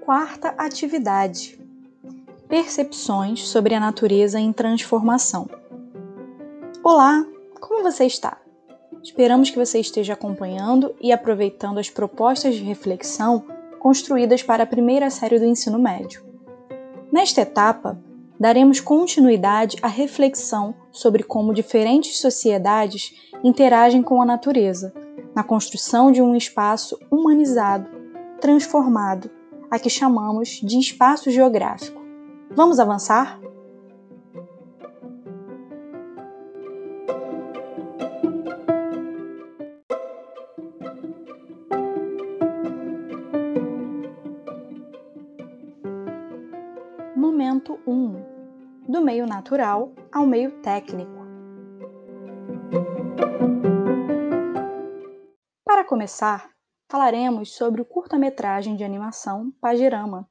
Quarta atividade: Percepções sobre a natureza em transformação. Olá, como você está? Esperamos que você esteja acompanhando e aproveitando as propostas de reflexão construídas para a primeira série do ensino médio. Nesta etapa, daremos continuidade à reflexão sobre como diferentes sociedades interagem com a natureza, na construção de um espaço humanizado, transformado, a que chamamos de espaço geográfico. Vamos avançar? Momento 1 Do meio natural ao meio técnico. Para começar, falaremos sobre o curta-metragem de animação Pajerama,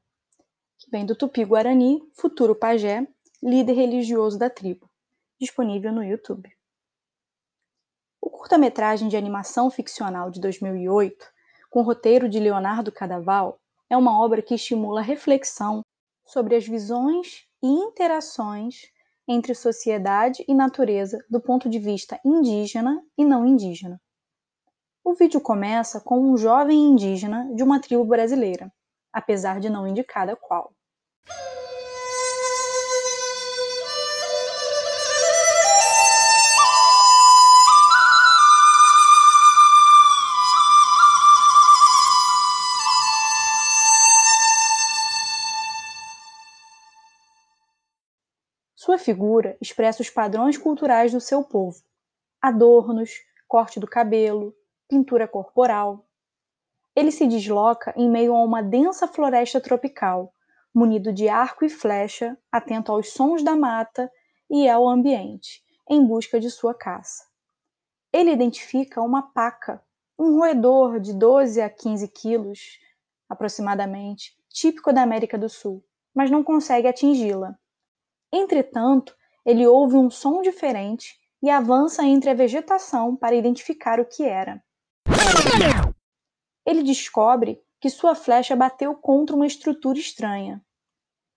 que vem do Tupi-Guarani, futuro pajé, líder religioso da tribo, disponível no YouTube. O curta-metragem de animação ficcional de 2008, com roteiro de Leonardo Cadaval, é uma obra que estimula a reflexão sobre as visões e interações entre sociedade e natureza do ponto de vista indígena e não indígena. O vídeo começa com um jovem indígena de uma tribo brasileira, apesar de não indicada qual. Figura expressa os padrões culturais do seu povo: adornos, corte do cabelo, pintura corporal. Ele se desloca em meio a uma densa floresta tropical, munido de arco e flecha, atento aos sons da mata e ao ambiente, em busca de sua caça. Ele identifica uma paca, um roedor de 12 a 15 quilos, aproximadamente, típico da América do Sul, mas não consegue atingi-la. Entretanto, ele ouve um som diferente e avança entre a vegetação para identificar o que era. Ele descobre que sua flecha bateu contra uma estrutura estranha.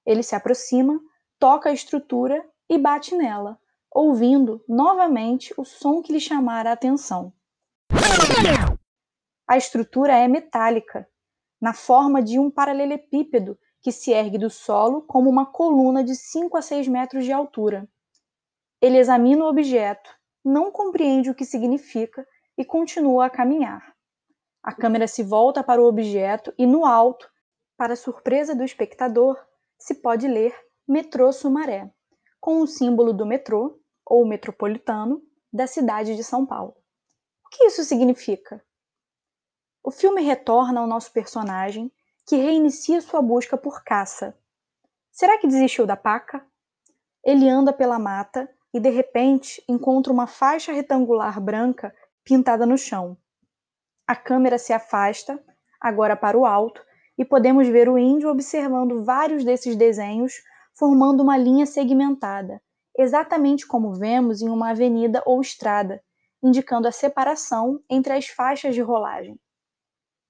Ele se aproxima, toca a estrutura e bate nela, ouvindo novamente o som que lhe chamara a atenção. A estrutura é metálica, na forma de um paralelepípedo que se ergue do solo como uma coluna de 5 a 6 metros de altura. Ele examina o objeto, não compreende o que significa e continua a caminhar. A câmera se volta para o objeto e no alto, para surpresa do espectador, se pode ler Metrô Sumaré, com o símbolo do metrô, ou metropolitano, da cidade de São Paulo. O que isso significa? O filme retorna ao nosso personagem, que reinicia sua busca por caça. Será que desistiu da paca? Ele anda pela mata e de repente encontra uma faixa retangular branca pintada no chão. A câmera se afasta, agora para o alto, e podemos ver o índio observando vários desses desenhos, formando uma linha segmentada, exatamente como vemos em uma avenida ou estrada, indicando a separação entre as faixas de rolagem.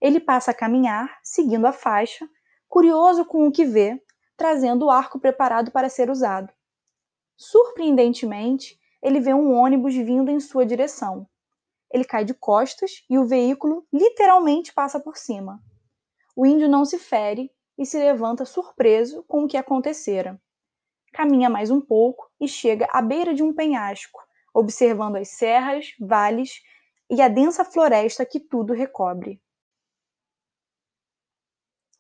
Ele passa a caminhar, seguindo a faixa, curioso com o que vê, trazendo o arco preparado para ser usado. Surpreendentemente, ele vê um ônibus vindo em sua direção, ele cai de costas e o veículo literalmente passa por cima. O índio não se fere e se levanta surpreso com o que acontecera. Caminha mais um pouco e chega à beira de um penhasco, observando as serras, vales e a densa floresta que tudo recobre.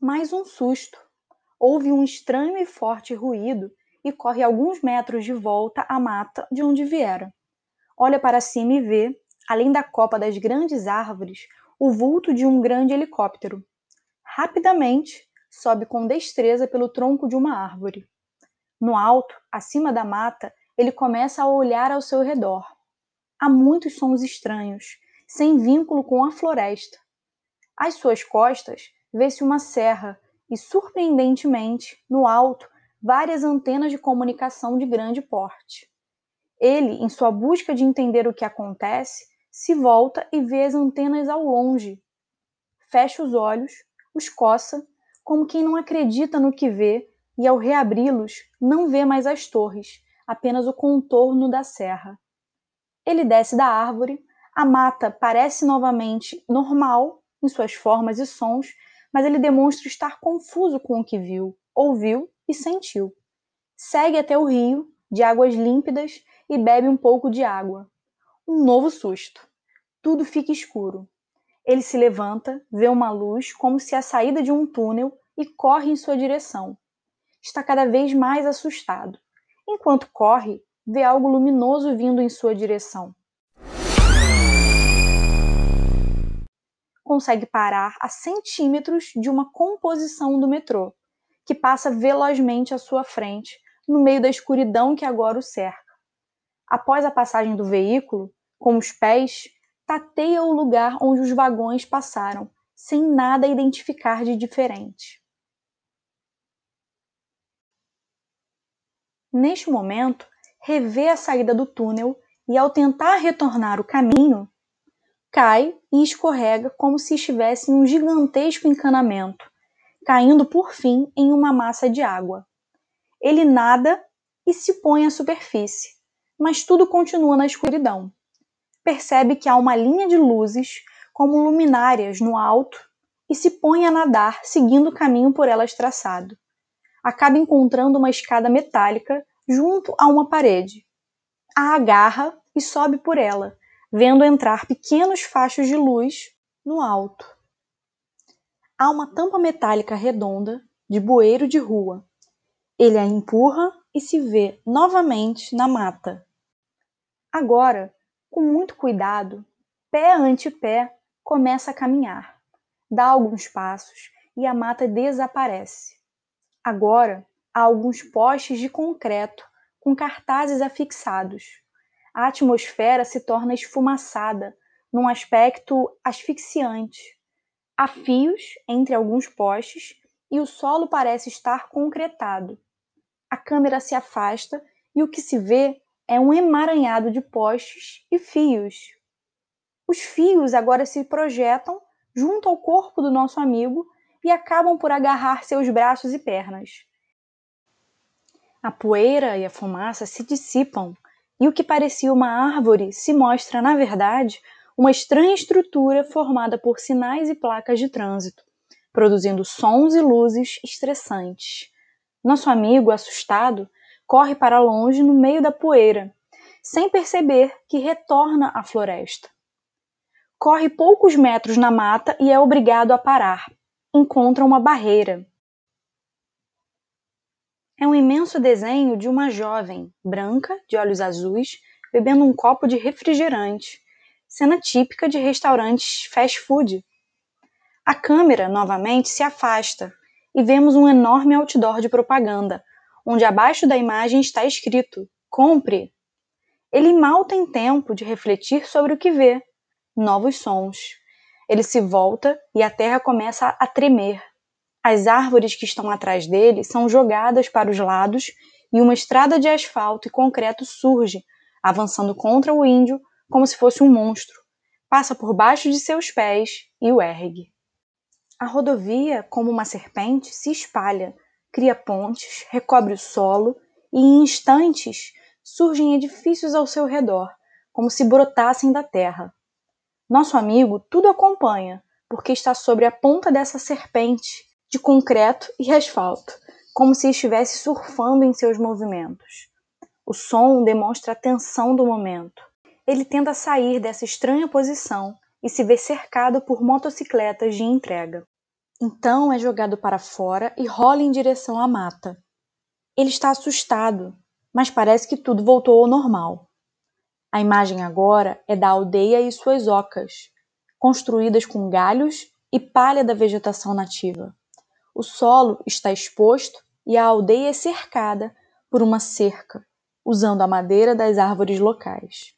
Mais um susto. Houve um estranho e forte ruído e corre alguns metros de volta à mata de onde viera. Olha para cima e vê, além da copa das grandes árvores, o vulto de um grande helicóptero. Rapidamente, sobe com destreza pelo tronco de uma árvore. No alto, acima da mata, ele começa a olhar ao seu redor. Há muitos sons estranhos, sem vínculo com a floresta. Às suas costas, vê-se uma serra e, surpreendentemente, no alto, várias antenas de comunicação de grande porte. Ele, em sua busca de entender o que acontece, se volta e vê as antenas ao longe. Fecha os olhos, os coça, como quem não acredita no que vê, e ao reabri-los, não vê mais as torres, apenas o contorno da serra. Ele desce da árvore, a mata parece novamente normal em suas formas e sons, mas ele demonstra estar confuso com o que viu, ouviu e sentiu. Segue até o rio, de águas límpidas, e bebe um pouco de água. Um novo susto. Tudo fica escuro. Ele se levanta, vê uma luz como se a saída de um túnel e corre em sua direção. Está cada vez mais assustado. Enquanto corre, vê algo luminoso vindo em sua direção. Consegue parar a centímetros de uma composição do metrô, que passa velozmente à sua frente, no meio da escuridão que agora o cerca. Após a passagem do veículo, com os pés, tateia o lugar onde os vagões passaram, sem nada identificar de diferente. Neste momento, revê a saída do túnel e, ao tentar retornar o caminho, cai e escorrega como se estivesse em um gigantesco encanamento, caindo por fim em uma massa de água. Ele nada e se põe à superfície, mas tudo continua na escuridão. Percebe que há uma linha de luzes, como luminárias, no alto e se põe a nadar, seguindo o caminho por elas traçado. Acaba encontrando uma escada metálica junto a uma parede. A agarra e sobe por ela, vendo entrar pequenos fachos de luz no alto. Há uma tampa metálica redonda de bueiro de rua. Ele a empurra e se vê novamente na mata. Agora, com muito cuidado, pé ante pé, começa a caminhar. Dá alguns passos e a mata desaparece. Agora há alguns postes de concreto com cartazes afixados. A atmosfera se torna esfumaçada, num aspecto asfixiante. Há fios entre alguns postes e o solo parece estar concretado. A câmera se afasta e o que se vê é um emaranhado de postes e fios. Os fios agora se projetam junto ao corpo do nosso amigo e acabam por agarrar seus braços e pernas. A poeira e a fumaça se dissipam e o que parecia uma árvore se mostra, na verdade, uma estranha estrutura formada por sinais e placas de trânsito, produzindo sons e luzes estressantes. Nosso amigo, assustado, corre para longe no meio da poeira, sem perceber que retorna à floresta. Corre poucos metros na mata e é obrigado a parar. Encontra uma barreira. É um imenso desenho de uma jovem, branca, de olhos azuis, bebendo um copo de refrigerante, cena típica de restaurantes fast food. A câmera, novamente, se afasta e vemos um enorme outdoor de propaganda, onde abaixo da imagem está escrito: Compre! Ele mal tem tempo de refletir sobre o que vê. Novos sons. Ele se volta e a terra começa a tremer. As árvores que estão atrás dele são jogadas para os lados e uma estrada de asfalto e concreto surge, avançando contra o índio como se fosse um monstro. Passa por baixo de seus pés e o ergue. A rodovia, como uma serpente, se espalha, cria pontes, recobre o solo e, em instantes, surgem edifícios ao seu redor, como se brotassem da terra. Nosso amigo tudo acompanha, porque está sobre a ponta dessa serpente de concreto e asfalto, como se estivesse surfando em seus movimentos. O som demonstra a tensão do momento. Ele tenta sair dessa estranha posição e se vê cercado por motocicletas de entrega. Então é jogado para fora e rola em direção à mata. Ele está assustado, mas parece que tudo voltou ao normal. A imagem agora é da aldeia e suas ocas, construídas com galhos e palha da vegetação nativa. O solo está exposto e a aldeia é cercada por uma cerca, usando a madeira das árvores locais.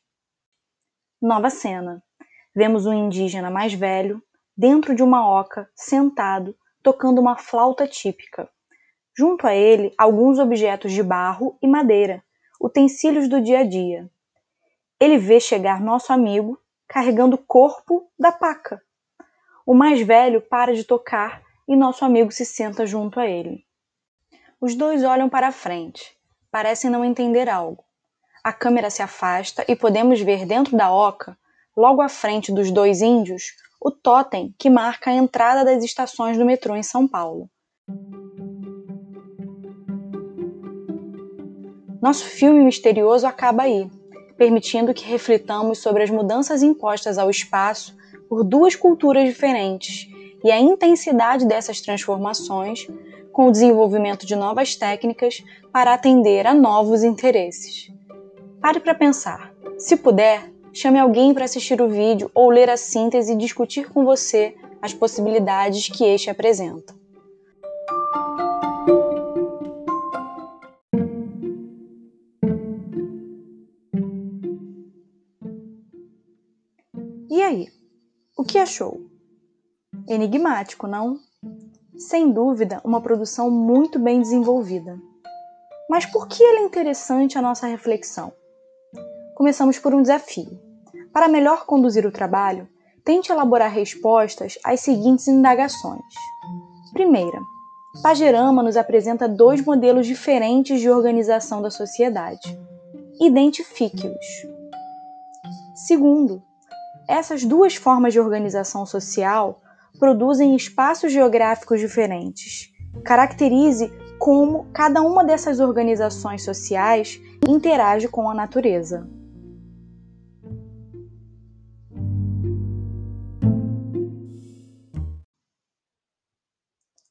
Nova cena. Vemos um indígena mais velho, dentro de uma oca, sentado, tocando uma flauta típica. Junto a ele, alguns objetos de barro e madeira, utensílios do dia a dia. Ele vê chegar nosso amigo carregando o corpo da paca. O mais velho para de tocar e nosso amigo se senta junto a ele. Os dois olham para frente, parecem não entender algo. A câmera se afasta e podemos ver dentro da oca, logo à frente dos dois índios, o totem que marca a entrada das estações do metrô em São Paulo. Nosso filme misterioso acaba aí, permitindo que reflitamos sobre as mudanças impostas ao espaço por duas culturas diferentes e a intensidade dessas transformações com o desenvolvimento de novas técnicas para atender a novos interesses. Pare para pensar. Se puder, chame alguém para assistir o vídeo ou ler a síntese e discutir com você as possibilidades que este apresenta. E aí, o que achou? Enigmático, não? Sem dúvida, uma produção muito bem desenvolvida. Mas por que ele é interessante a nossa reflexão? Começamos por um desafio. Para melhor conduzir o trabalho, tente elaborar respostas às seguintes indagações. Primeira, Pagerama nos apresenta dois modelos diferentes de organização da sociedade. Identifique-os. Segundo, essas duas formas de organização social produzem espaços geográficos diferentes. Caracterize como cada uma dessas organizações sociais interage com a natureza.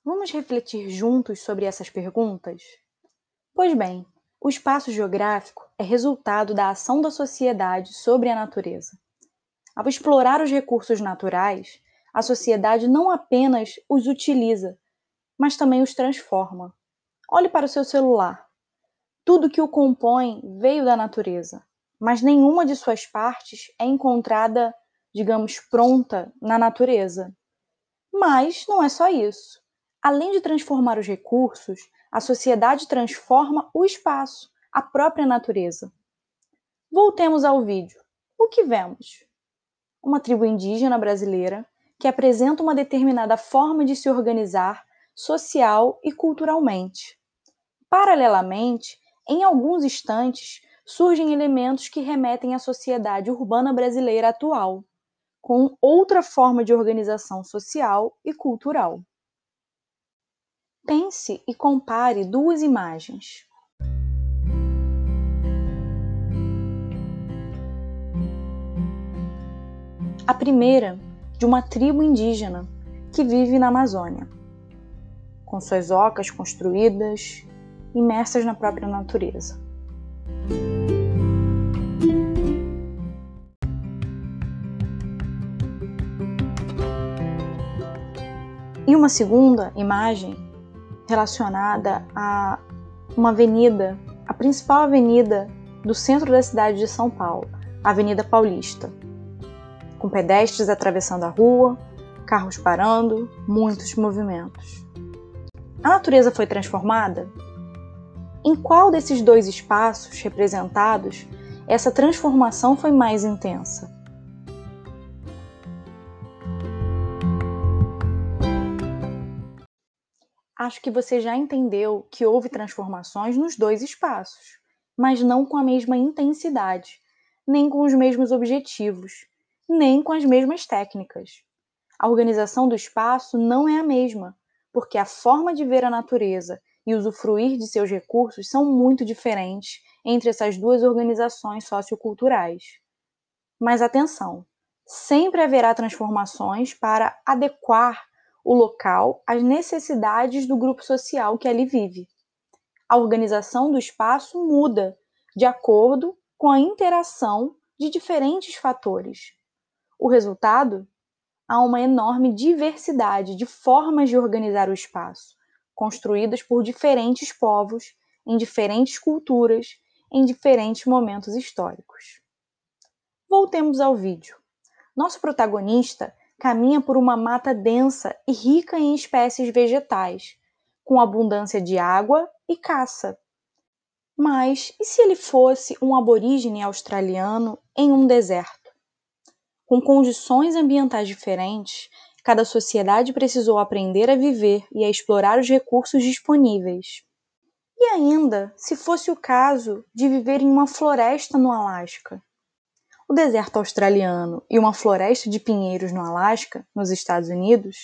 Vamos refletir juntos sobre essas perguntas? Pois bem, o espaço geográfico é resultado da ação da sociedade sobre a natureza. Ao explorar os recursos naturais, a sociedade não apenas os utiliza, mas também os transforma. Olhe para o seu celular. Tudo que o compõe veio da natureza, mas nenhuma de suas partes é encontrada, digamos, pronta na natureza. Mas não é só isso. Além de transformar os recursos, a sociedade transforma o espaço, a própria natureza. Voltemos ao vídeo. O que vemos? Uma tribo indígena brasileira que apresenta uma determinada forma de se organizar social e culturalmente. Paralelamente, em alguns instantes, surgem elementos que remetem à sociedade urbana brasileira atual, com outra forma de organização social e cultural. Pense e compare duas imagens. A primeira de uma tribo indígena que vive na Amazônia, com suas ocas construídas, imersas na própria natureza. E uma segunda imagem relacionada a uma avenida, a principal avenida do centro da cidade de São Paulo, a Avenida Paulista com pedestres atravessando a rua, carros parando, muitos movimentos. A natureza foi transformada? Em qual desses dois espaços representados essa transformação foi mais intensa? Acho que você já entendeu que houve transformações nos dois espaços, mas não com a mesma intensidade, nem com os mesmos objetivos, nem com as mesmas técnicas. A organização do espaço não é a mesma, porque a forma de ver a natureza e usufruir de seus recursos são muito diferentes entre essas duas organizações socioculturais. Mas atenção, sempre haverá transformações para adequar o local às necessidades do grupo social que ali vive. A organização do espaço muda de acordo com a interação de diferentes fatores, o resultado? Há uma enorme diversidade de formas de organizar o espaço, construídas por diferentes povos, em diferentes culturas, em diferentes momentos históricos. Voltemos ao vídeo. Nosso protagonista caminha por uma mata densa e rica em espécies vegetais, com abundância de água e caça. Mas e se ele fosse um aborígene australiano em um deserto? Com condições ambientais diferentes, cada sociedade precisou aprender a viver e a explorar os recursos disponíveis. E ainda, se fosse o caso de viver em uma floresta no Alasca? O deserto australiano e uma floresta de pinheiros no Alasca, nos Estados Unidos,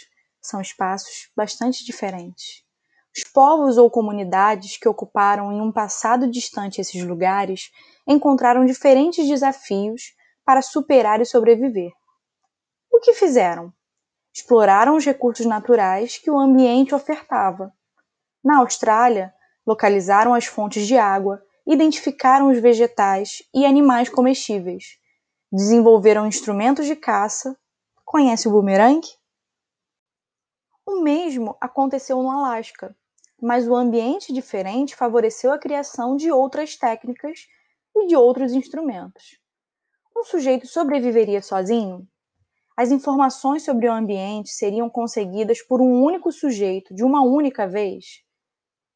são espaços bastante diferentes. Os povos ou comunidades que ocuparam em um passado distante esses lugares encontraram diferentes desafios para superar e sobreviver. O que fizeram? Exploraram os recursos naturais que o ambiente ofertava. Na Austrália, localizaram as fontes de água, identificaram os vegetais e animais comestíveis, desenvolveram instrumentos de caça. Conhece o bumerangue? O mesmo aconteceu no Alasca mas o ambiente diferente favoreceu a criação de outras técnicas e de outros instrumentos. Um sujeito sobreviveria sozinho? As informações sobre o ambiente seriam conseguidas por um único sujeito de uma única vez?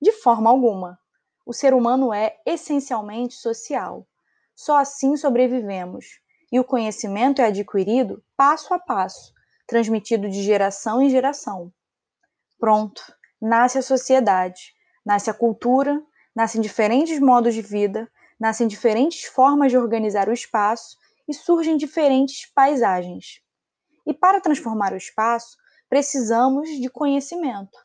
De forma alguma. O ser humano é essencialmente social. Só assim sobrevivemos, e o conhecimento é adquirido passo a passo, transmitido de geração em geração. Pronto, nasce a sociedade, nasce a cultura, nascem diferentes modos de vida, nascem diferentes formas de organizar o espaço e surgem diferentes paisagens. E para transformar o espaço, precisamos de conhecimento.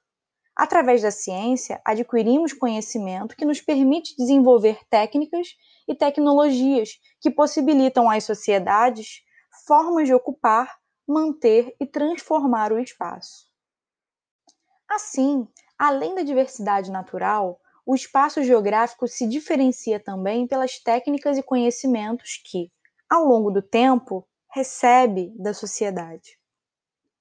Através da ciência, adquirimos conhecimento que nos permite desenvolver técnicas e tecnologias que possibilitam às sociedades formas de ocupar, manter e transformar o espaço. Assim, além da diversidade natural, o espaço geográfico se diferencia também pelas técnicas e conhecimentos que, ao longo do tempo, recebe da sociedade.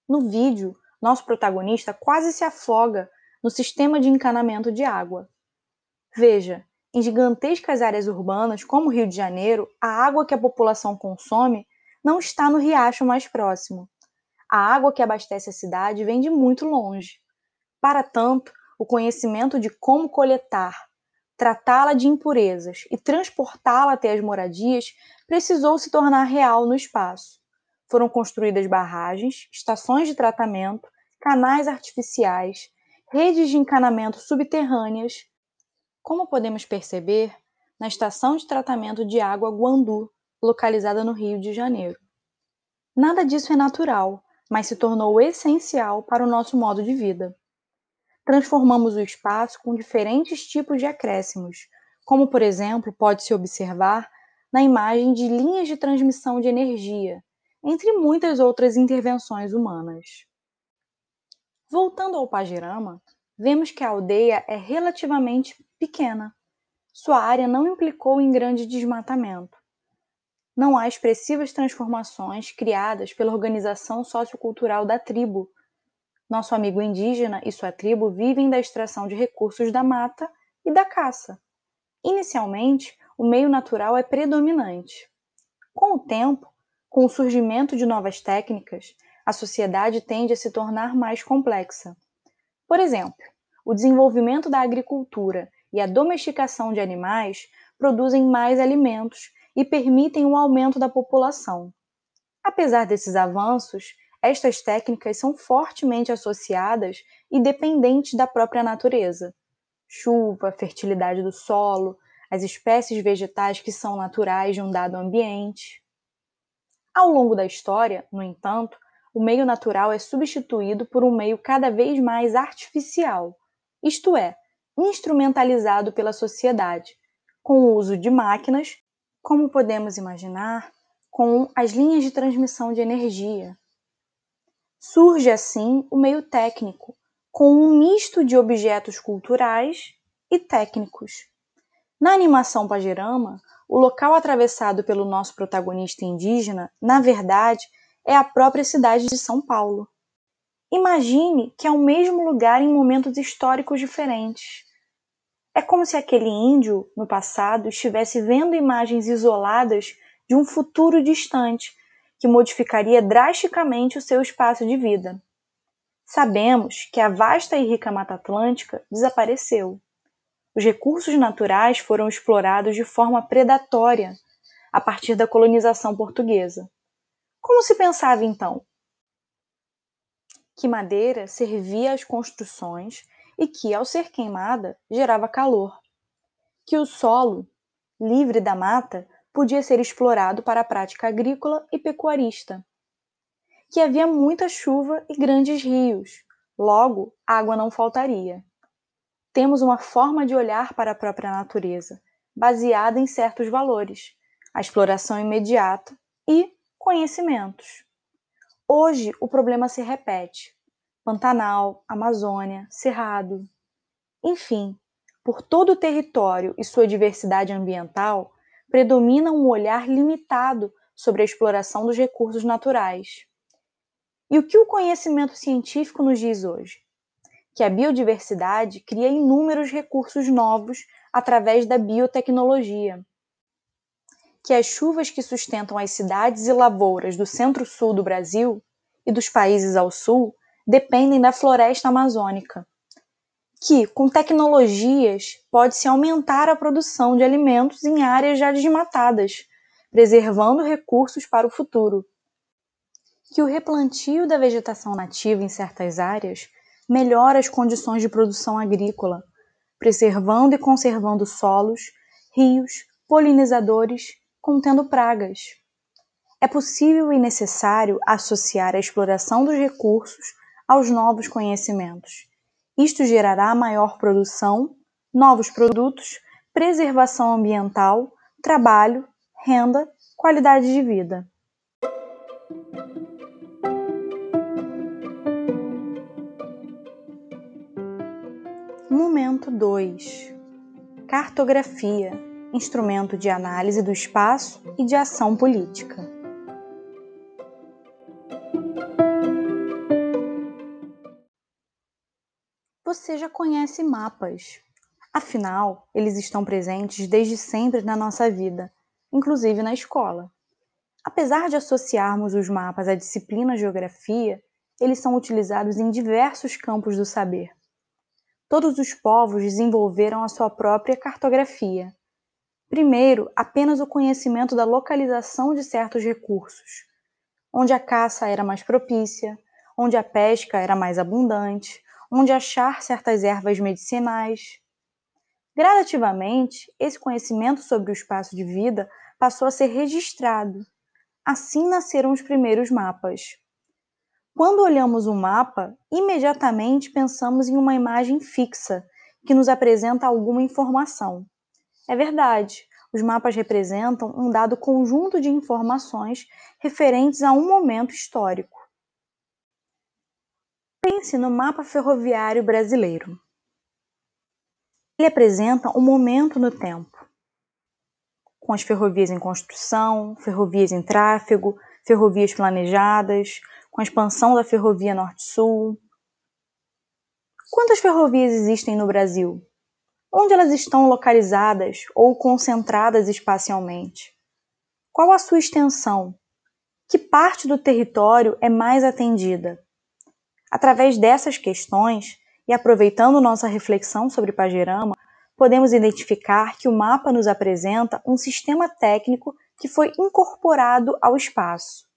No vídeo, nosso protagonista quase se afoga no sistema de encanamento de água. Veja, em gigantescas áreas urbanas, como o Rio de Janeiro, a água que a população consome não está no riacho mais próximo. A água que abastece a cidade vem de muito longe. Para tanto, o conhecimento de como coletar, tratá-la de impurezas e transportá-la até as moradias precisou se tornar real no espaço. Foram construídas barragens, estações de tratamento, canais artificiais, redes de encanamento subterrâneas. Como podemos perceber, na estação de tratamento de água Guandu, localizada no Rio de Janeiro. Nada disso é natural, mas se tornou essencial para o nosso modo de vida transformamos o espaço com diferentes tipos de acréscimos, como, por exemplo, pode-se observar na imagem de linhas de transmissão de energia, entre muitas outras intervenções humanas. Voltando ao Pagirama, vemos que a aldeia é relativamente pequena. Sua área não implicou em grande desmatamento. Não há expressivas transformações criadas pela organização sociocultural da tribo, nosso amigo indígena e sua tribo vivem da extração de recursos da mata e da caça. Inicialmente, o meio natural é predominante. Com o tempo, com o surgimento de novas técnicas, a sociedade tende a se tornar mais complexa. Por exemplo, o desenvolvimento da agricultura e a domesticação de animais produzem mais alimentos e permitem o aumento da população. Apesar desses avanços, estas técnicas são fortemente associadas e dependentes da própria natureza. Chuva, fertilidade do solo, as espécies vegetais que são naturais de um dado ambiente. Ao longo da história, no entanto, o meio natural é substituído por um meio cada vez mais artificial, isto é, instrumentalizado pela sociedade, com o uso de máquinas, como podemos imaginar, com as linhas de transmissão de energia, Surge assim o meio técnico, com um misto de objetos culturais e técnicos. Na animação Pajirama, o local atravessado pelo nosso protagonista indígena, na verdade, é a própria cidade de São Paulo. Imagine que é o mesmo lugar em momentos históricos diferentes. É como se aquele índio, no passado, estivesse vendo imagens isoladas de um futuro distante, que modificaria drasticamente o seu espaço de vida. Sabemos que a vasta e rica Mata Atlântica desapareceu. os recursos naturais foram explorados de forma predatória a partir da colonização portuguesa. Como se pensava então? Que madeira servia às construções e que, ao ser queimada, gerava calor. Que o solo, livre da mata, podia ser explorado para a prática agrícola e pecuarista. Que havia muita chuva e grandes rios, logo, água não faltaria. Temos uma forma de olhar para a própria natureza, baseada em certos valores, a exploração imediata e conhecimentos. Hoje o problema se repete. Pantanal, Amazônia, Cerrado. Enfim, por todo o território e sua diversidade ambiental, predomina um olhar limitado sobre a exploração dos recursos naturais. E o que o conhecimento científico nos diz hoje? Que a biodiversidade cria inúmeros recursos novos através da biotecnologia. Que as chuvas que sustentam as cidades e lavouras do centro-sul do Brasil e dos países ao sul dependem da floresta amazônica, que, com tecnologias, pode-se aumentar a produção de alimentos em áreas já desmatadas, preservando recursos para o futuro. Que o replantio da vegetação nativa em certas áreas melhora as condições de produção agrícola, preservando e conservando solos, rios, polinizadores, contendo pragas. É possível e necessário associar a exploração dos recursos aos novos conhecimentos. Isto gerará maior produção, novos produtos, preservação ambiental, trabalho, renda, qualidade de vida. Momento 2 Cartografia instrumento de análise do espaço e de ação política. Você já conhece mapas. Afinal, eles estão presentes desde sempre na nossa vida, inclusive na escola. Apesar de associarmos os mapas à disciplina geografia, eles são utilizados em diversos campos do saber. Todos os povos desenvolveram a sua própria cartografia. Primeiro, apenas o conhecimento da localização de certos recursos, onde a caça era mais propícia, onde a pesca era mais abundante, onde achar certas ervas medicinais. Gradativamente, esse conhecimento sobre o espaço de vida passou a ser registrado. Assim nasceram os primeiros mapas. Quando olhamos um mapa, imediatamente pensamos em uma imagem fixa que nos apresenta alguma informação. É verdade, os mapas representam um dado conjunto de informações referentes a um momento histórico. Pense no mapa ferroviário brasileiro. Ele apresenta um momento no tempo, com as ferrovias em construção, ferrovias em tráfego, ferrovias planejadas, com a expansão da ferrovia Norte-Sul. Quantas ferrovias existem no Brasil? Onde elas estão localizadas ou concentradas espacialmente? Qual a sua extensão? Que parte do território é mais atendida? Através dessas questões, e aproveitando nossa reflexão sobre Pagerama, podemos identificar que o mapa nos apresenta um sistema técnico que foi incorporado ao espaço.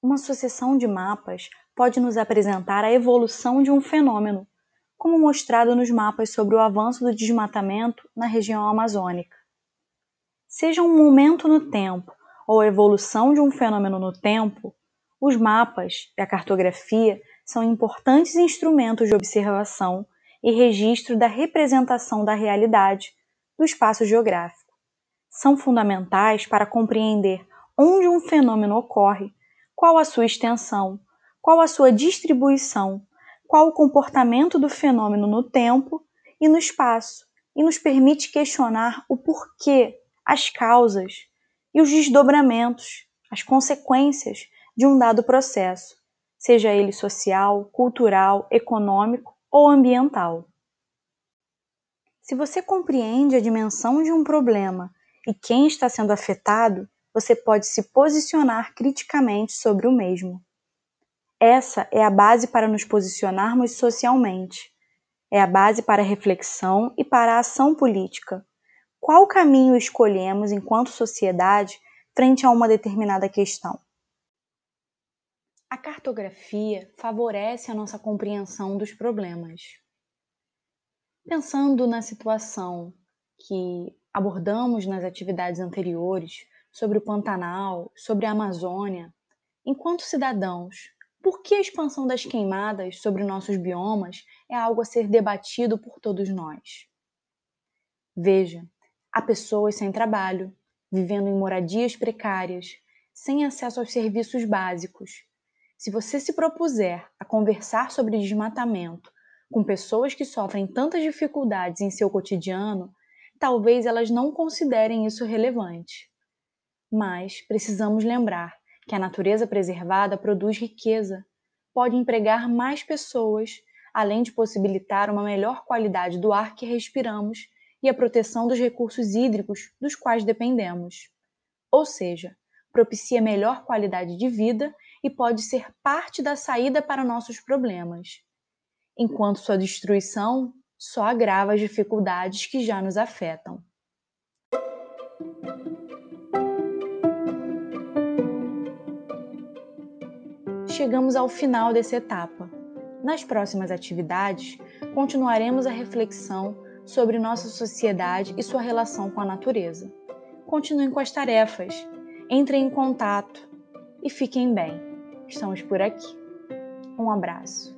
Uma sucessão de mapas pode nos apresentar a evolução de um fenômeno, como mostrado nos mapas sobre o avanço do desmatamento na região amazônica. Seja um momento no tempo ou a evolução de um fenômeno no tempo, os mapas e a cartografia são importantes instrumentos de observação e registro da representação da realidade do espaço geográfico. São fundamentais para compreender onde um fenômeno ocorre, qual a sua extensão, qual a sua distribuição, qual o comportamento do fenômeno no tempo e no espaço, e nos permite questionar o porquê, as causas e os desdobramentos, as consequências de um dado processo, seja ele social, cultural, econômico ou ambiental. Se você compreende a dimensão de um problema e quem está sendo afetado, você pode se posicionar criticamente sobre o mesmo. Essa é a base para nos posicionarmos socialmente. É a base para a reflexão e para a ação política. Qual caminho escolhemos enquanto sociedade frente a uma determinada questão? A cartografia favorece a nossa compreensão dos problemas. Pensando na situação que abordamos nas atividades anteriores sobre o Pantanal, sobre a Amazônia, enquanto cidadãos, por que a expansão das queimadas sobre nossos biomas é algo a ser debatido por todos nós? Veja, há pessoas sem trabalho, vivendo em moradias precárias, sem acesso aos serviços básicos, se você se propuser a conversar sobre desmatamento com pessoas que sofrem tantas dificuldades em seu cotidiano, talvez elas não considerem isso relevante. Mas precisamos lembrar que a natureza preservada produz riqueza, pode empregar mais pessoas, além de possibilitar uma melhor qualidade do ar que respiramos e a proteção dos recursos hídricos dos quais dependemos. Ou seja, propicia melhor qualidade de vida e pode ser parte da saída para nossos problemas, enquanto sua destruição só agrava as dificuldades que já nos afetam. Chegamos ao final dessa etapa. Nas próximas atividades, continuaremos a reflexão sobre nossa sociedade e sua relação com a natureza. Continuem com as tarefas, entrem em contato e fiquem bem. Estamos por aqui. Um abraço.